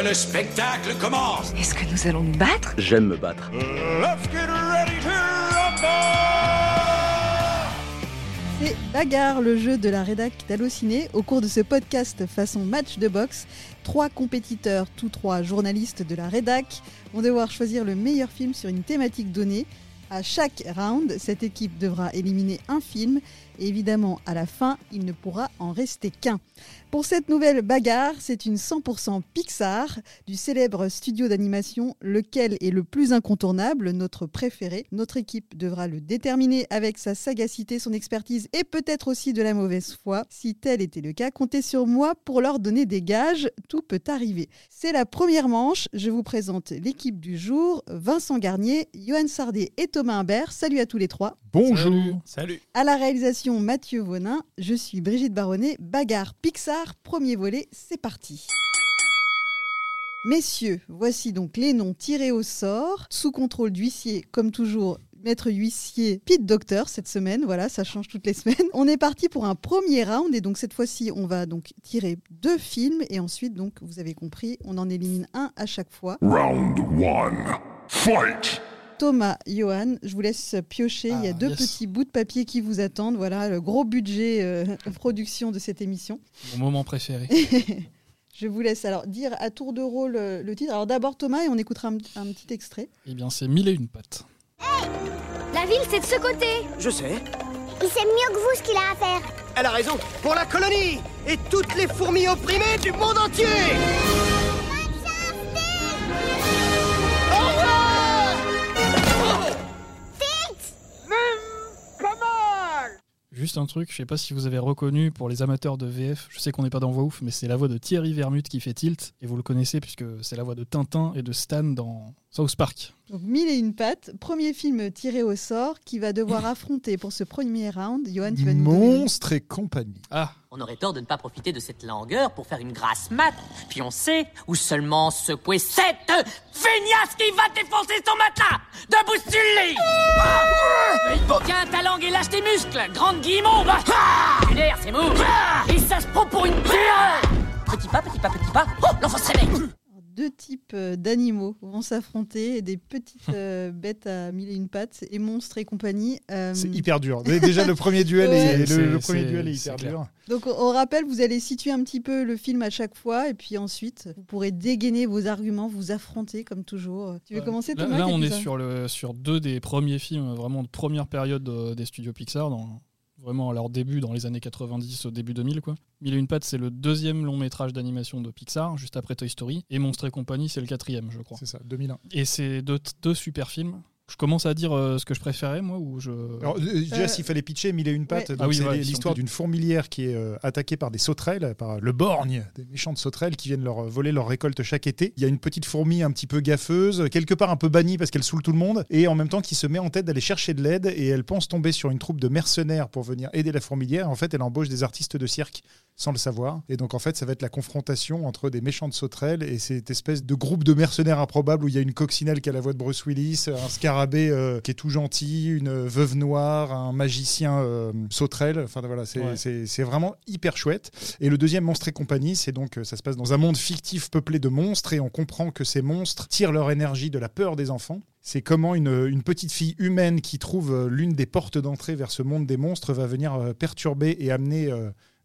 Que le spectacle commence Est-ce que nous allons nous battre? J'aime me battre. C'est Bagarre, le jeu de la rédac d'Allociné. Au cours de ce podcast façon match de boxe, trois compétiteurs, tous trois journalistes de la rédac, vont devoir choisir le meilleur film sur une thématique donnée. À chaque round, cette équipe devra éliminer un film évidemment, à la fin, il ne pourra en rester qu'un. Pour cette nouvelle bagarre, c'est une 100% Pixar du célèbre studio d'animation, lequel est le plus incontournable, notre préféré. Notre équipe devra le déterminer avec sa sagacité, son expertise et peut-être aussi de la mauvaise foi. Si tel était le cas, comptez sur moi pour leur donner des gages, tout peut arriver. C'est la première manche, je vous présente l'équipe du jour, Vincent Garnier, Johan Sardet et Thomas Imbert. Salut à tous les trois. Bonjour. Salut. À la réalisation Mathieu Vonin, je suis Brigitte Baronnet, bagarre Pixar, premier volet, c'est parti. Messieurs, voici donc les noms tirés au sort, sous contrôle d'huissier, comme toujours, maître huissier Pete Docteur cette semaine, voilà, ça change toutes les semaines. On est parti pour un premier round et donc cette fois-ci, on va donc tirer deux films et ensuite donc vous avez compris, on en élimine un à chaque fois. Round one. Fight. Thomas, Johan, je vous laisse piocher. Il y a Ah, deux yes. petits bouts de papier qui vous attendent. Voilà le gros budget euh, production de cette émission. Mon moment préféré. Je vous laisse alors dire à tour de rôle euh, le titre. Alors d'abord Thomas et on écoutera un, un petit extrait. eh bien, c'est mille et une pattes. La ville, c'est de ce côté. Je sais. Il sait mieux que vous ce qu'il a à faire. Elle a raison. Pour la colonie et toutes les fourmis opprimées du monde entier. Juste un truc, je sais pas si vous avez reconnu pour les amateurs de VF, je sais qu'on n'est pas dans Voix Ouf, mais c'est la voix de Thierry Vermut qui fait Tilt, et vous le connaissez puisque c'est la voix de Tintin et de Stan dans South Park. Donc mille et une pattes, premier film tiré au sort qui va devoir affronter pour ce premier round. Johan, tu vas nous donner le- Monstre et compagnie. Ah, On aurait tort de ne pas profiter de cette langueur pour faire une grasse mat. Puis on sait où seulement secouer cette feignasse qui va défoncer son matelas. Debout sur le lit. Ah. Tiens ta langue et lâche tes muscles Grande guillemot. Ah. Lunaire, c'est mou. Et ça se prend pour une pierre Petit pas, petit pas, petit pas. Oh, l'enfant se réveille Deux types euh, d'animaux vont s'affronter, des petites euh, bêtes à mille et une pattes et monstres et compagnie. Euh, C'est hyper dur. Déjà, le premier duel, Ouais. est, le, premier duel est hyper clair. dur. Donc on, on rappelle, vous allez situer un petit peu le film à chaque fois et puis ensuite vous pourrez dégainer vos arguments, vous affronter comme toujours. Tu veux Euh, commencer Là, Thomas là, on quelque est sur, le, sur deux des premiers films, vraiment de première période des studios Pixar, dans, vraiment à leur début, dans les années 90, au début 2000. Quoi. Mille et une pattes, c'est le deuxième long métrage d'animation de Pixar, juste après Toy Story. Et Monstres et compagnie, c'est le quatrième, je crois. C'est ça, 2001. Et c'est deux, deux super films. Je commence à dire euh, ce que je préférais, moi, ou je. Alors, euh, déjà, Euh, s'il fallait pitcher, mille et une pattes, ouais. Ah oui, c'est ouais, l'histoire d'une fourmilière qui est euh, attaquée par des sauterelles, par le borgne, des méchantes sauterelles qui viennent leur voler leur récolte chaque été. Il y a une petite fourmi un petit peu gaffeuse, quelque part un peu bannie parce qu'elle saoule tout le monde, et en même temps qui se met en tête d'aller chercher de l'aide, et elle pense tomber sur une troupe de mercenaires pour venir aider la fourmilière. En fait, elle embauche des artistes de cirque sans le savoir. Et donc, en fait, ça va être la confrontation entre des méchantes sauterelles et cette espèce de groupe de mercenaires improbables où il y a une coccinelle qui a la voix de Bruce Willis, un scarabée euh, qui est tout gentil, une veuve noire, un magicien euh, sauterelle. Enfin, voilà, c'est Ouais. vraiment hyper chouette. Et le deuxième, Monstre et compagnie, c'est donc, euh, ça se passe dans un monde fictif peuplé de monstres et on comprend que ces monstres tirent leur énergie de la peur des enfants. C'est comment une, une petite fille humaine qui trouve l'une des portes d'entrée vers ce monde des monstres va venir perturber et amener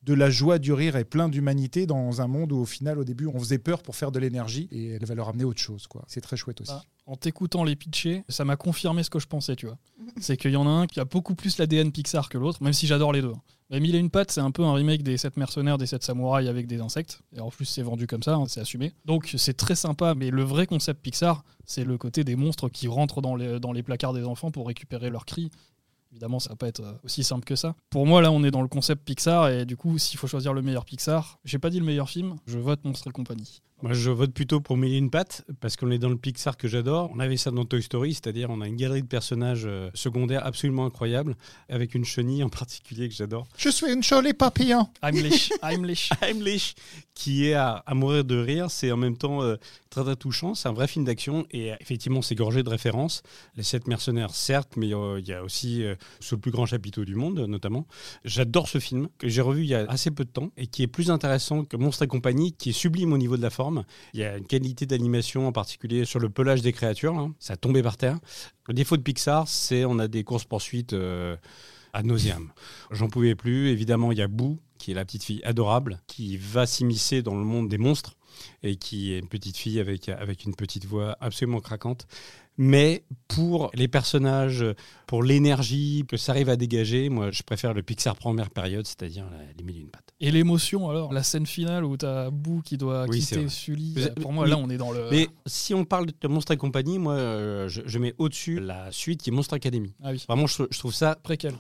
de la joie, du rire et plein d'humanité dans un monde où au final, au début, on faisait peur pour faire de l'énergie et elle va leur amener autre chose. quoi. C'est très chouette aussi. Ah. En t'écoutant les pitchés, ça m'a confirmé ce que je pensais, tu vois. C'est qu'il y en a un qui a beaucoup plus l'ADN Pixar que l'autre, même si j'adore les deux. hein. Mais Mille et une pattes, c'est un peu un remake des 7 mercenaires, des 7 samouraïs avec des insectes. Et en plus, c'est vendu comme ça, hein, c'est assumé. Donc, c'est très sympa, mais le vrai concept Pixar, c'est le côté des monstres qui rentrent dans les, dans les placards des enfants pour récupérer leurs cris. Évidemment, ça va pas être euh, aussi simple que ça. Pour moi, là, on est dans le concept Pixar, et du coup, s'il faut choisir le meilleur Pixar, j'ai pas dit le meilleur film, je vote Monstres et compagnie. Moi, je vote plutôt pour une pattes parce qu'on est dans le Pixar que j'adore. On avait ça dans Toy Story, c'est-à-dire on a une galerie de personnages euh, secondaires absolument incroyables, avec une chenille en particulier que j'adore. Je suis une jolie papillon. Heimlich, Heimlich. Heimlich, qui est à, à mourir de rire. C'est en même temps euh, très très touchant. C'est un vrai film d'action et euh, effectivement c'est gorgé de références. Les sept mercenaires, certes, mais euh, il y a aussi euh, sur le plus grand chapiteau du monde, notamment. J'adore ce film, que j'ai revu il y a assez peu de temps, et qui est plus intéressant que Monstre et compagnie, qui est sublime au niveau de la forme. Il y a une qualité d'animation, en particulier sur le pelage des créatures, là. ça a tombé par terre. Le défaut de Pixar, c'est on a des courses-poursuites euh, à nauseam. J'en pouvais plus. Évidemment, il y a Boo, qui est la petite fille adorable, qui va s'immiscer dans le monde des monstres et qui est une petite fille avec une petite voix absolument craquante. Mais pour les personnages, pour l'énergie que ça arrive à dégager, moi je préfère le Pixar première période, c'est-à-dire la- les mille et une pattes. Et l'émotion alors, la scène finale où t'as Boo qui doit Oui, quitter. Sully. Pour moi, oui. là, on est dans le. Mais si on parle de Monstre et compagnie, moi euh, je, je mets au-dessus la suite qui est Monstre Academy. Ah oui. Vraiment, je, je trouve ça. Préquel.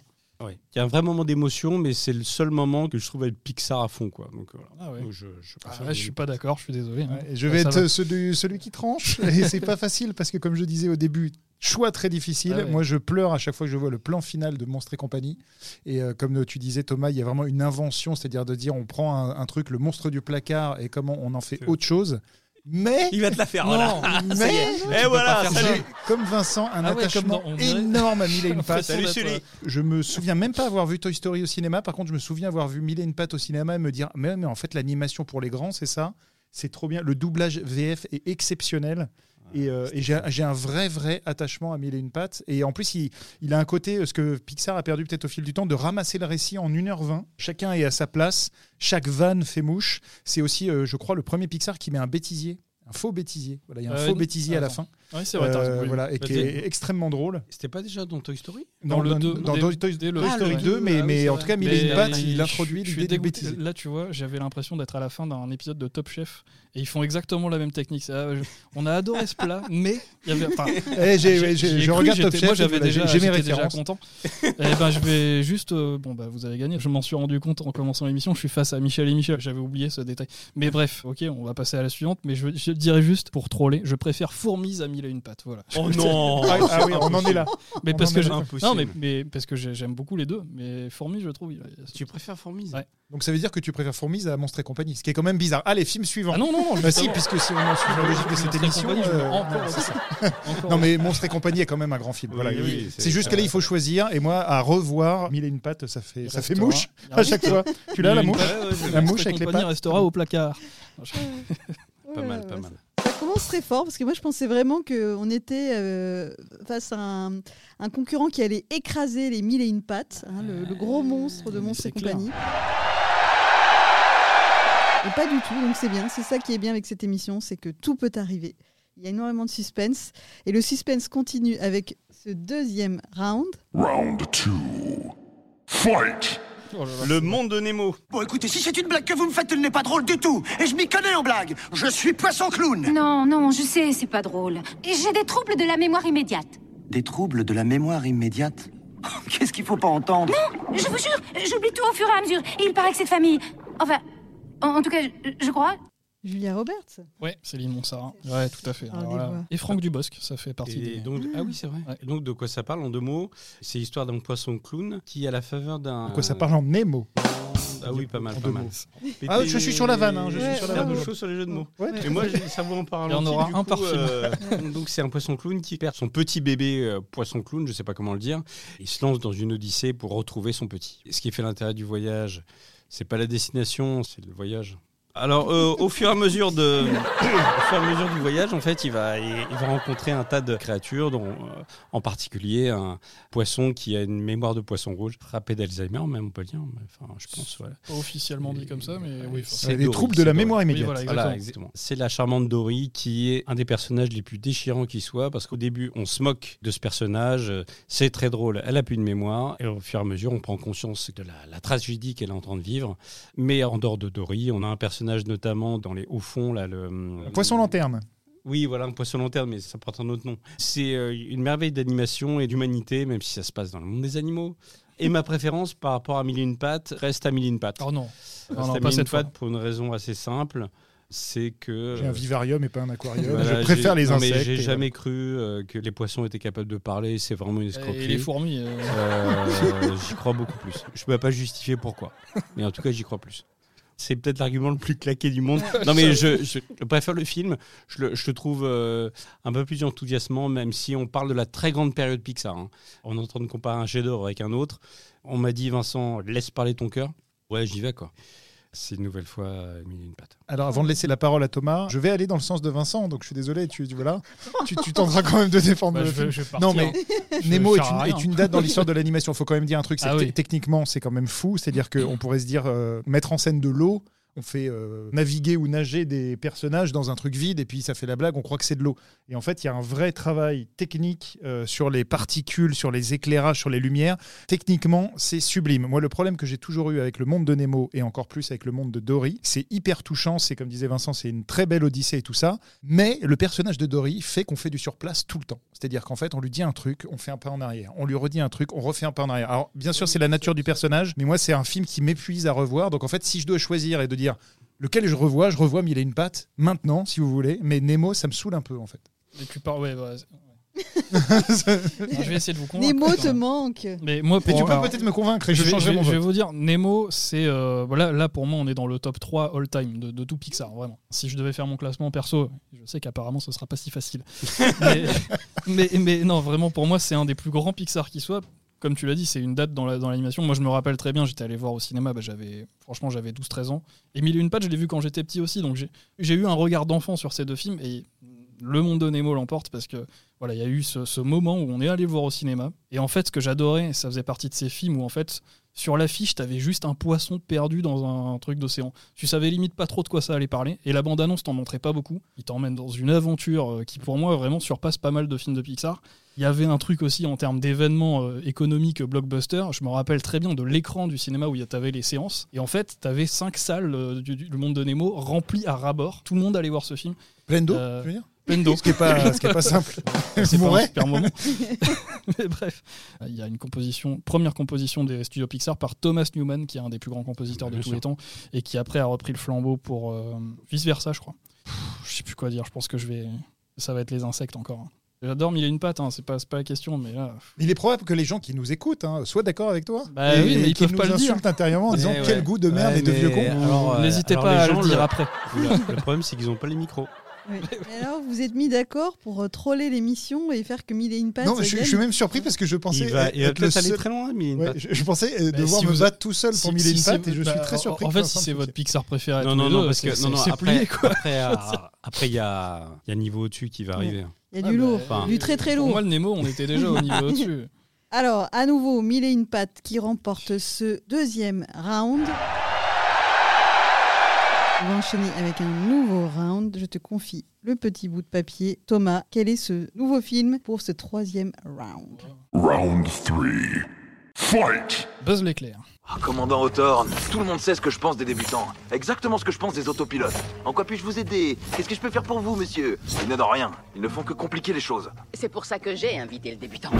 Ouais. Il y a un vrai moment d'émotion, mais c'est le seul moment que je trouve avec Pixar à fond. Quoi. Donc, voilà. Ah ouais. Donc, je, je Ah ouais, je suis pas d'accord, je suis désolé. hein. Ouais, je vais être va. celui, celui qui tranche. Et c'est pas facile parce que, comme je disais au début, choix très difficile. Ah ouais. Moi, je pleure à chaque fois que je vois le plan final de Monstre et compagnie. Et euh, comme tu disais, Thomas, il y a vraiment une invention, c'est-à-dire de dire on prend un, un truc, le monstre du placard, et comment on en fait autre chose. Mais, Il va te la faire, Non, mais Et voilà, pas faire salut. j'ai, comme Vincent, un Ah ouais, attachement comme dans- on dirait- énorme à Mille et une Salut, pattes. Salut, Sully. Je me souviens même pas avoir vu Toy Story au cinéma. Par contre, je me souviens avoir vu Mille et une pattes au cinéma et me dire mais, mais en fait, l'animation pour les grands, c'est ça. C'est trop bien. Le doublage VF est exceptionnel. Et, euh, et j'ai un vrai, vrai attachement à Mille et une pattes. Et en plus, il, il a un côté, euh, ce que Pixar a perdu peut-être au fil du temps, de ramasser le récit en 1h20. Chacun est à sa place. Chaque vanne fait mouche. C'est aussi, euh, je crois, le premier Pixar qui met un bêtisier. Un faux bêtisier. Voilà, il y a un faux bêtisier à la fin. Oui, c'est vrai, Euh, oui. voilà, et Bah, qui est extrêmement drôle. C'était pas déjà dans Toy Story? Dans le deux, dans dès- Toy, Ah, Story le 2, deux, mais, ah oui, mais c'est en tout cas, Mille et Mais une pattes, je- il introduit l'idée bêtisier. Là, tu vois, j'avais l'impression d'être à la fin d'un épisode de Top Chef et ils font exactement la même technique. Ça, je- On a adoré ce plat, mais il y avait. enfin, Eh, je cru, regarde Top Chef, Moi, j'avais déjà, déjà content. Eh ben, je vais juste. euh, bon, bah, vous avez gagné. Je m'en suis rendu compte en commençant l'émission. Je suis face à Michel et Michel. J'avais oublié ce détail. Mais bref, ok, on va passer à la suivante. Mais je, je dirais juste pour troller, je préfère Fourmise à mille et une pattes. Voilà. Oh non Ah, ah oui, on en est là. Mais On parce que je- non, mais, mais parce que j'ai- j'aime beaucoup les deux. Mais Fourmise, je trouve. Tu préfères Fourmise Ouais. Donc ça veut dire que tu préfères Fourmise à Monstre et compagnie, ce qui est quand même bizarre. Allez, film suivant. Ah non, non, non. Bah si, puisque si on en suit la logique de cette émission. euh, encore Non mais Monstre et compagnie est quand même un grand film. Oui, Voilà, oui, c'est- juste que là il faut choisir et moi à revoir Mille et une pattes ça fait ça fait mouche à chaque fois. Tu l'as la mouche La mouche avec les compagnie pattes. restera au placard. Pas mal, pas mal. Très fort parce que moi je pensais vraiment qu'on était euh, face à un, un concurrent qui allait écraser les mille et une pattes, hein, le, le gros monstre de Monstre et compagnie. Et pas du tout, donc c'est bien. C'est ça qui est bien avec cette émission, c'est que tout peut arriver. Il y a énormément de suspense et le suspense continue avec ce deuxième round. Round two. Fight! Le monde de Nemo. Bon, écoutez, si c'est une blague que vous me faites, elle n'est pas drôle du tout. Et je m'y connais en blague. Je suis poisson clown. Non, non, je sais, c'est pas drôle. J'ai des troubles de la mémoire immédiate. Des troubles de la mémoire immédiate Qu'est-ce qu'il faut pas entendre Je vous jure, j'oublie tout au fur et à mesure. Et il paraît que cette famille. Enfin, en, en tout cas, je, je crois. Julia Roberts. Ouais, Céline Monsarin. Ouais, tout à fait. Alors. Et Franck Dubosc, ça fait partie Et des. donc, ah oui, c'est vrai. Ouais. Donc, de quoi ça parle en deux mots? C'est l'histoire d'un poisson clown qui, à la faveur d'un. De quoi ça parle en Nemo? Ah oui, pas mal, pas mal. Ah, je suis sur la vanne, hein, je suis Ouais, sur la vanne. chaud sur les jeux de mots. Ouais, Et moi, ça vaut en parler. Il y en aura un par film. donc, c'est un poisson clown qui perd son petit bébé euh, poisson clown, je sais pas comment le dire. Il se lance dans une odyssée pour retrouver son petit. Et ce qui fait l'intérêt du voyage, c'est pas la destination, c'est le voyage. Alors, euh, au fur et à mesure de, au fur et à mesure du voyage, en fait, il va, il, il va rencontrer un tas de créatures, dont, euh, en particulier un poisson qui a une mémoire de poisson rouge, frappé d'Alzheimer, même on peut le dire. mais, Enfin, je pense. Voilà. Pas officiellement dit comme ça, mais oui. C'est des troubles de la mémoire immédiate. voilà, Voilà, exactement. exactement. C'est la charmante Dory qui est un des personnages les plus déchirants qui soit, parce qu'au début, on se moque de ce personnage, euh, c'est très drôle, elle a plus de mémoire, et au fur et à mesure, on prend conscience de la, la tragédie qu'elle est en train de vivre. Mais en dehors de Dory, on a un personnage notamment dans les hauts fonds, là, le... Poisson lanterne. Oui, voilà, un poisson lanterne, mais ça porte un autre nom. C'est euh, une merveille d'animation et d'humanité, même si ça se passe dans le monde des animaux. Et ma préférence par rapport à Mille et une pattes reste à Mille et une pattes. Oh non. Reste Non, à non, Mille pas et une cette fois. pattes pour une raison assez simple, c'est que... J'ai un euh, vivarium et pas un aquarium. voilà, je préfère les insectes. J'ai jamais cru euh, que les poissons étaient capables de parler. C'est vraiment une escroquerie. Et les fourmis. euh, Euh, j'y crois beaucoup plus. Je peux pas justifier pourquoi, mais en tout cas, j'y crois plus. C'est peut-être l'argument le plus claqué du monde. non, mais je, je- je préfère le film. Je le, je le trouve euh, un peu plus enthousiasmant, même si on parle de la très grande période Pixar. hein. On est en train de comparer un chef-d'œuvre avec un autre. On m'a dit, Vincent, laisse parler ton cœur. Ouais, j'y vais, quoi. C'est une nouvelle fois euh, mille et une pattes. Alors, avant de laisser la parole à Thomas, je vais aller dans le sens de Vincent, donc je suis désolé, tu, voilà. tu, tu tenteras quand même de défendre Bah, le je film. je vais partir. non, mais Je Nemo est une, rien. est une date dans l'histoire de l'animation. Il faut quand même dire un truc, c'est Ah oui. techniquement, c'est quand même fou. C'est-à-dire qu'on pourrait se dire, euh, mettre en scène de l'eau, on fait euh, naviguer ou nager des personnages dans un truc vide, et puis ça fait la blague, on croit que c'est de l'eau. Et en fait, il y a un vrai travail technique euh, sur les particules, sur les éclairages, sur les lumières. Techniquement, c'est sublime. Moi, le problème que j'ai toujours eu avec le monde de Nemo, et encore plus avec le monde de Dory, c'est hyper touchant. C'est comme disait Vincent, c'est une très belle odyssée et tout ça. Mais le personnage de Dory fait qu'on fait du surplace tout le temps. C'est-à-dire qu'en fait, on lui dit un truc, on fait un pas en arrière. On lui redit un truc, on refait un pas en arrière. Alors, bien sûr, c'est la nature du personnage, mais moi, c'est un film qui m'épuise à revoir. Donc, en fait, si je dois choisir et de dire lequel je revois, je revois Mille et une pattes maintenant, si vous voulez. Mais Nemo, ça me saoule un peu, en fait. Mais tu parles, ouais, ouais. Alors, je vais essayer de vous convaincre. Nemo te manque. Mais moi, Mais tu peux peut-être me convaincre et je, changerai mon je vais vote. vous dire, Nemo, c'est. euh, voilà, là, pour moi, on est dans le top 3 all-time de, de tout Pixar, vraiment. Si je devais faire mon classement perso, je sais qu'apparemment, ce sera pas si facile. mais, mais, mais non, vraiment, pour moi, c'est un des plus grands Pixar qui soit. Comme tu l'as dit, c'est une date dans la- dans l'animation. moi, je me rappelle très bien, j'étais allé voir au cinéma, bah, j'avais, franchement, j'avais 12-13 ans. Et Mille et une pattes, je l'ai vu quand j'étais petit aussi. Donc, j'ai eu un regard d'enfant sur ces deux films. Et le monde de Nemo l'emporte parce que voilà, il y a eu ce, ce moment où on est allé voir au cinéma. Et en fait, ce que j'adorais, ça faisait partie de ces films où en fait, sur l'affiche, t'avais juste un poisson perdu dans un, truc d'océan. Tu savais limite pas trop de quoi ça allait parler. Et la bande-annonce t'en montrait pas beaucoup. Il t'emmène dans une aventure euh, qui, pour moi, vraiment surpasse pas mal de films de Pixar. Il y avait un truc aussi en termes d'événements euh, économiques blockbuster. Je me rappelle très bien de l'écran du cinéma où avait les séances. Et en fait, t'avais cinq salles euh, du, du monde de Nemo remplies à ras-bord. Tout le monde allait voir ce film. Pleine d'eau, Euh, tu veux dire? D'eau. Ce qui est pas, ce qui est pas simple. C'est pas un super moment. Mais bref, il y a une composition, première composition des studios Pixar par Thomas Newman, qui est un des plus grands compositeurs de Bien tous sûr. les temps, et qui après a repris le flambeau pour euh, vice versa, je crois. Pff, je sais plus quoi dire. Je pense que je vais, ça va être les insectes encore. hein. J'adore Mille et une pattes, hein, c'est pas, c'est pas la question, mais là. Il est probable que les gens qui nous écoutent hein, soient d'accord avec toi. Bah et, oui, mais ils peuvent nous pas le dire. insultent intérieurement en disant Eh quel goût de merde Ouais, et de vieux mais con. alors, euh, N'hésitez pas les à gens, le dire après. Le, le problème, c'est qu'ils n'ont pas les micros. Mais alors, vous êtes mis d'accord pour euh, troller l'émission et faire que Mille et une pattes Non, je, suis même surpris parce que je pensais Il va, il va être le peut-être aller seul- très loin, mais il Ouais, je, je pensais euh, Bah, devoir si me vous- battre tout seul pour Si- mille et si une pattes et je suis bah, très surpris. En fait, si c'est votre. Pixar préféré, à Non, non, non, parce que c'est- non, non, c'est après, plié, quoi. après, il y a- après, il y a, il y a niveau au-dessus qui va arriver. Il y a Ah du bah, lourd, enfin, du très très Pour lourd. moi, le Nemo, on était déjà au niveau au-dessus. Alors, à nouveau, Mille et une pattes qui remporte ce deuxième round. On va enchaîner avec un nouveau round. Je te confie le petit bout de papier. Thomas, quel est ce nouveau film pour ce troisième round? Round 3. Fight! Buzz l'éclair. Ah, Commandant Hawthorne, tout le monde sait ce que je pense des débutants. Exactement ce que je pense des autopilotes. En quoi puis-je vous aider? Qu'est-ce que je peux faire pour vous, monsieur? Ils n'aident en rien. Ils ne font que compliquer les choses. C'est pour ça que j'ai invité le débutant.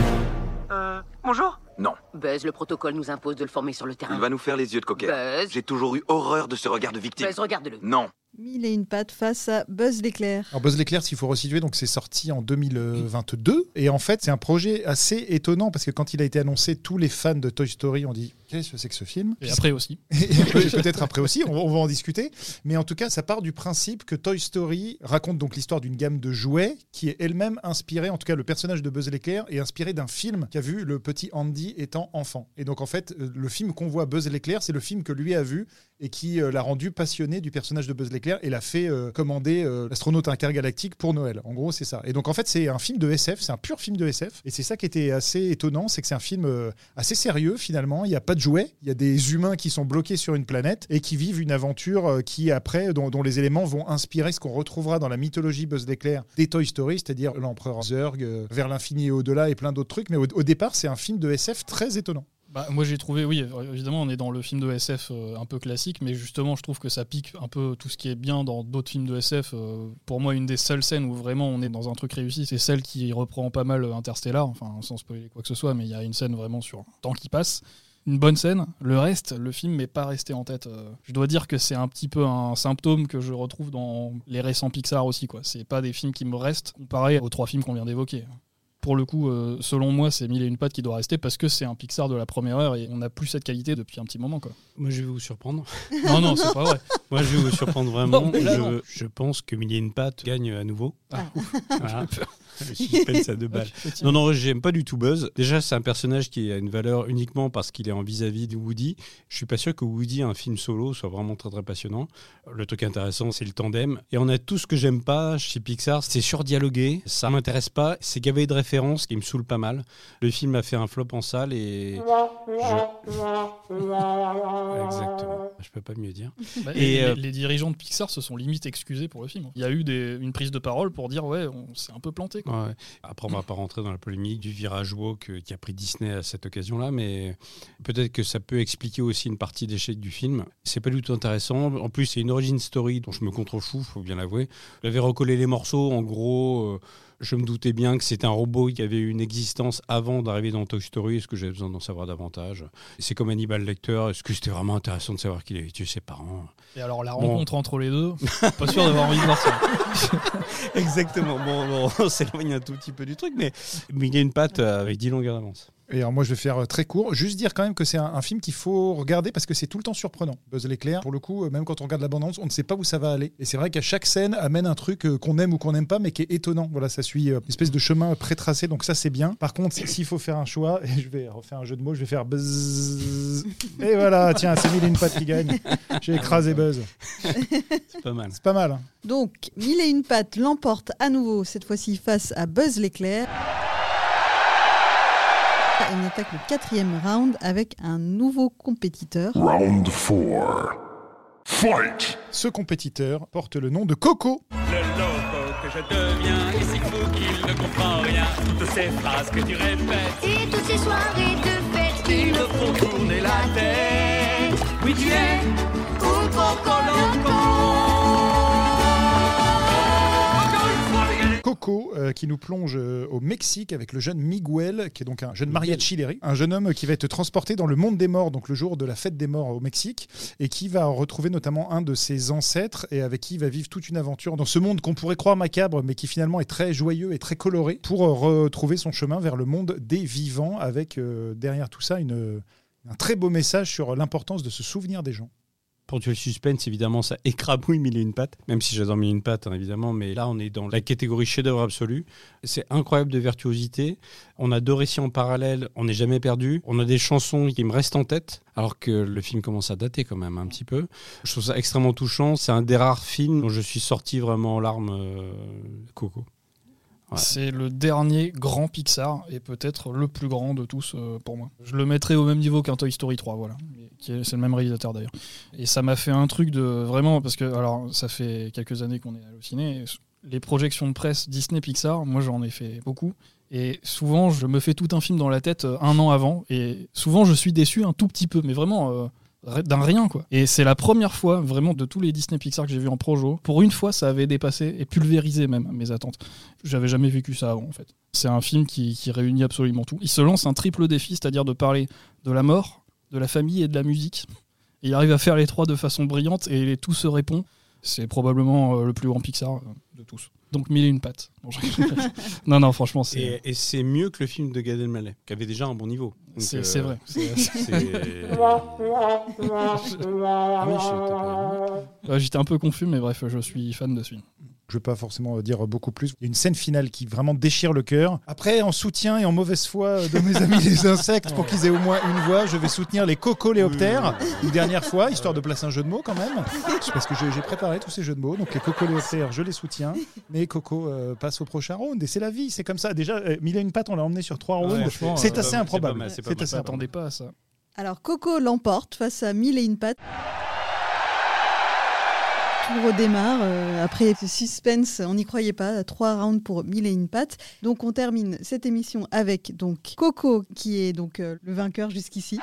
Euh, bonjour Non. Buzz, le protocole nous impose de le former sur le terrain. Il va nous faire les yeux de coquet. Buzz. J'ai toujours eu horreur de ce regard de victime. Buzz, regarde-le. Non. Mille et une pattes face à Buzz l'éclair. Alors Buzz l'éclair, s'il faut resituer, donc c'est sorti en 2022 et en fait c'est un projet assez étonnant parce que quand il a été annoncé, tous les fans de Toy Story ont dit qu'est-ce que c'est que ce film? Et après aussi. Peut-être après aussi, on va, on va en discuter. Mais en tout cas, ça part du principe que Toy Story raconte donc l'histoire d'une gamme de jouets qui est elle-même inspirée, en tout cas le personnage de Buzz l'éclair est inspiré d'un film qu'a vu le petit Andy étant enfant. Et donc en fait, euh, le film qu'on voit Buzz l'éclair, c'est le film que lui a vu et qui euh, l'a rendu passionné du personnage de Buzz l'éclair et l'a fait euh, commander euh, l'astronaute intergalactique pour Noël. En gros, c'est ça. Et donc en fait, c'est un film de SF, c'est un pur film de SF. Et c'est ça qui était assez étonnant, c'est que c'est un film euh, assez sérieux finalement. Il n'y a pas de jouets, il y a des humains qui sont bloqués sur une planète et qui vivent une aventure qui après, dont, les éléments vont inspirer ce qu'on retrouvera dans la mythologie Buzz l'éclair des Toy Story, c'est-à-dire l'empereur Zurg, vers l'infini et au-delà et plein d'autres trucs. Mais au départ, c'est un film de SF très étonnant. Bah, moi j'ai trouvé, oui, évidemment on est dans le film de SF euh, un peu classique, mais justement je trouve que ça pique un peu tout ce qui est bien dans d'autres films de SF. euh, pour moi une des seules scènes où vraiment on est dans un truc réussi, c'est celle qui reprend pas mal Interstellar, enfin sans spoiler quoi que ce soit, mais il y a une scène vraiment sur le temps qui passe. Une bonne scène. Le reste, le film m'est pas resté en tête. Euh, Je dois dire que c'est un petit peu un symptôme que je retrouve dans les récents Pixar aussi. quoi. C'est pas des films qui me restent comparé aux trois films qu'on vient d'évoquer. Pour le coup, euh, selon moi, c'est Mille et une pattes qui doit rester parce que c'est un Pixar de la première heure et on n'a plus cette qualité depuis un petit moment. Quoi. Moi, je vais vous surprendre. Non, non, c'est pas vrai. Moi, je vais vous surprendre vraiment. Non, là, je, je pense que Mille et une pattes gagne à nouveau. Ah. Voilà. Le suspense à deux balles. Non, non, j'aime pas du tout Buzz. Déjà, c'est un personnage qui a une valeur uniquement parce qu'il est en vis-à-vis de Woody. Je suis pas sûr que Woody, un film solo, soit vraiment très très passionnant. Le truc intéressant, c'est le tandem. Et on a tout ce que j'aime pas chez Pixar, c'est surdialogué, ça m'intéresse pas, c'est gavé de références qui me saoule pas mal. Le film a fait un flop en salle et. je- Exactement. Je peux pas mieux dire. Bah, Et, et euh, les, les dirigeants de Pixar se sont limite excusés pour le film. Il y a eu des- une prise de parole pour dire ouais, on s'est un peu planté. Quoi. Ouais. Après, on va pas rentrer dans la polémique du virage woke euh, qui a pris Disney à cette occasion-là, mais peut-être que ça peut expliquer aussi une partie d'échec du film. C'est pas du tout intéressant. En plus, c'est une origin story dont je me contrefous, faut bien l'avouer. J'avais recollé les morceaux, en gros. euh, je me doutais bien que c'était un robot qui avait eu une existence avant d'arriver dans Toy Story. Est-ce que j'avais besoin d'en savoir davantage? C'est comme Hannibal Lecter. Est-ce que c'était vraiment intéressant de savoir qu'il avait tué ses parents? Et alors la Bon. rencontre entre les deux, pas sûr d'avoir envie de voir ça. Exactement. Bon, bon, on s'éloigne un tout petit peu du truc, mais, mais il y a une patte euh, avec 10 longueurs d'avance. Et alors moi je vais faire euh, très court, juste dire quand même que c'est un, un film qu'il faut regarder parce que c'est tout le temps surprenant. Buzz l'éclair, pour le coup, euh, même quand on regarde la bande-annonce, on ne sait pas où ça va aller. Et c'est vrai qu'à chaque scène amène un truc euh, qu'on aime ou qu'on n'aime pas, mais qui est étonnant. Voilà, ça suit une espèce de chemin pré-tracé, donc ça c'est bien. Par contre, s'il faut faire un choix, et je vais refaire un jeu de mots, je vais faire Buzz. Et voilà, tiens, c'est mille et une pattes qui gagne. J'ai écrasé Buzz. C'est pas mal. C'est pas mal. hein. Donc, Mille et une pattes l'emporte à nouveau, cette fois-ci face à Buzz l'éclair. Et on attaque le quatrième round avec un nouveau compétiteur. Round 4. Fight! Ce compétiteur porte le nom de Coco. Le loco que je deviens est si fou qu'il ne comprend rien. Toutes ces phrases que tu répètes Et toutes ces soirées de fête qui me font tourner la tête. Oui, tu es Coco, euh, qui nous plonge euh, au Mexique avec le jeune Miguel, qui est donc un jeune mariachi léri, un jeune homme qui va être transporté dans le monde des morts, donc le jour de la fête des morts au Mexique, et qui va retrouver notamment un de ses ancêtres et avec qui il va vivre toute une aventure dans ce monde qu'on pourrait croire macabre, mais qui finalement est très joyeux et très coloré, pour euh, retrouver son chemin vers le monde des vivants, avec derrière tout ça une, un très beau message sur l'importance de se souvenir des gens. Pour tuer le suspense, évidemment, ça écrabouille mille et une pattes, même si j'adore mille et une pattes, hein, évidemment, mais là, on est dans la catégorie chef-d'œuvre absolu. C'est incroyable de virtuosité. On a deux récits en parallèle, on n'est jamais perdu. On a des chansons qui me restent en tête, alors que le film commence à dater quand même un petit peu. Je trouve ça extrêmement touchant. C'est un des rares films dont je suis sorti vraiment en larmes, euh, Coco. C'est le dernier grand Pixar et peut-être le plus grand de tous euh, pour moi. Je le mettrais au même niveau qu'un Toy Story 3, voilà. C'est le même réalisateur d'ailleurs. Et ça m'a fait un truc de vraiment parce que alors ça fait quelques années qu'on est halluciné. Les projections de presse Disney Pixar, moi j'en ai fait beaucoup. Et souvent, je me fais tout un film dans la tête euh, un an avant. Et souvent, je suis déçu un tout petit peu, mais vraiment euh, d'un rien, quoi. Et c'est la première fois, vraiment, de tous les Disney Pixar que j'ai vus en projo. Pour une fois, ça avait dépassé et pulvérisé même mes attentes. J'avais jamais vécu ça avant, en fait. C'est un film qui, qui réunit absolument tout. Il se lance un triple défi, c'est-à-dire de parler de la mort, de la famille et de la musique. Il arrive à faire les trois de façon brillante et tout se répond. C'est probablement euh, le plus grand Pixar euh, de tous. Donc mille et une pattes. Non, je- non, non, franchement, c'est. Et, et c'est mieux que le film de Gad Elmaleh, qui avait déjà un bon niveau. C'est euh, c'est vrai. Ah oui, J'étais un peu confus, mais bref, je suis fan de ce film. Je ne vais pas forcément dire beaucoup plus. Il y a une scène finale qui vraiment déchire le cœur. Après, en soutien et en mauvaise foi de mes amis les insectes, pour qu'ils aient au moins une voix, je vais soutenir les cocoléoptères une dernière fois, histoire de placer un jeu de mots quand même. Parce que j'ai préparé tous ces jeux de mots. Donc les cocoléoptères, je les soutiens. Mais Coco euh, passe au prochain round. Et c'est la vie, c'est comme ça. Déjà, euh, mille et une pattes, on l'a emmené sur trois rounds. c'est euh, assez pas improbable. c'est pas assez m'attendais pas à ça. Alors Coco l'emporte face à Mille et une pattes. Tout redémarre. euh, après ce suspense, on n'y croyait pas. Trois rounds pour Mille et une pattes. Donc on termine cette émission avec donc Coco qui est donc euh, le vainqueur jusqu'ici.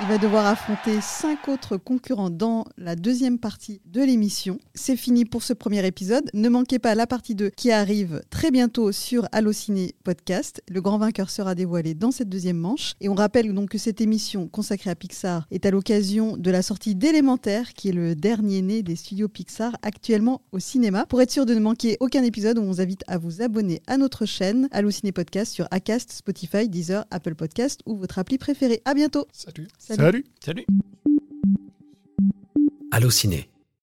Il va devoir affronter cinq autres concurrents dans la deuxième partie de l'émission. C'est fini pour ce premier épisode. Ne manquez pas la partie 2 qui arrive très bientôt sur Allociné Podcast. Le grand vainqueur sera dévoilé dans cette deuxième manche. Et on rappelle donc que cette émission consacrée à Pixar est à l'occasion de la sortie d'Élémentaire, qui est le dernier né des studios Pixar actuellement au cinéma. Pour être sûr de ne manquer aucun épisode, on vous invite à vous abonner à notre chaîne Allociné Podcast sur Acast, Spotify, Deezer, Apple Podcast ou votre appli préférée. À bientôt. Salut. Salut. Salut. Allociné,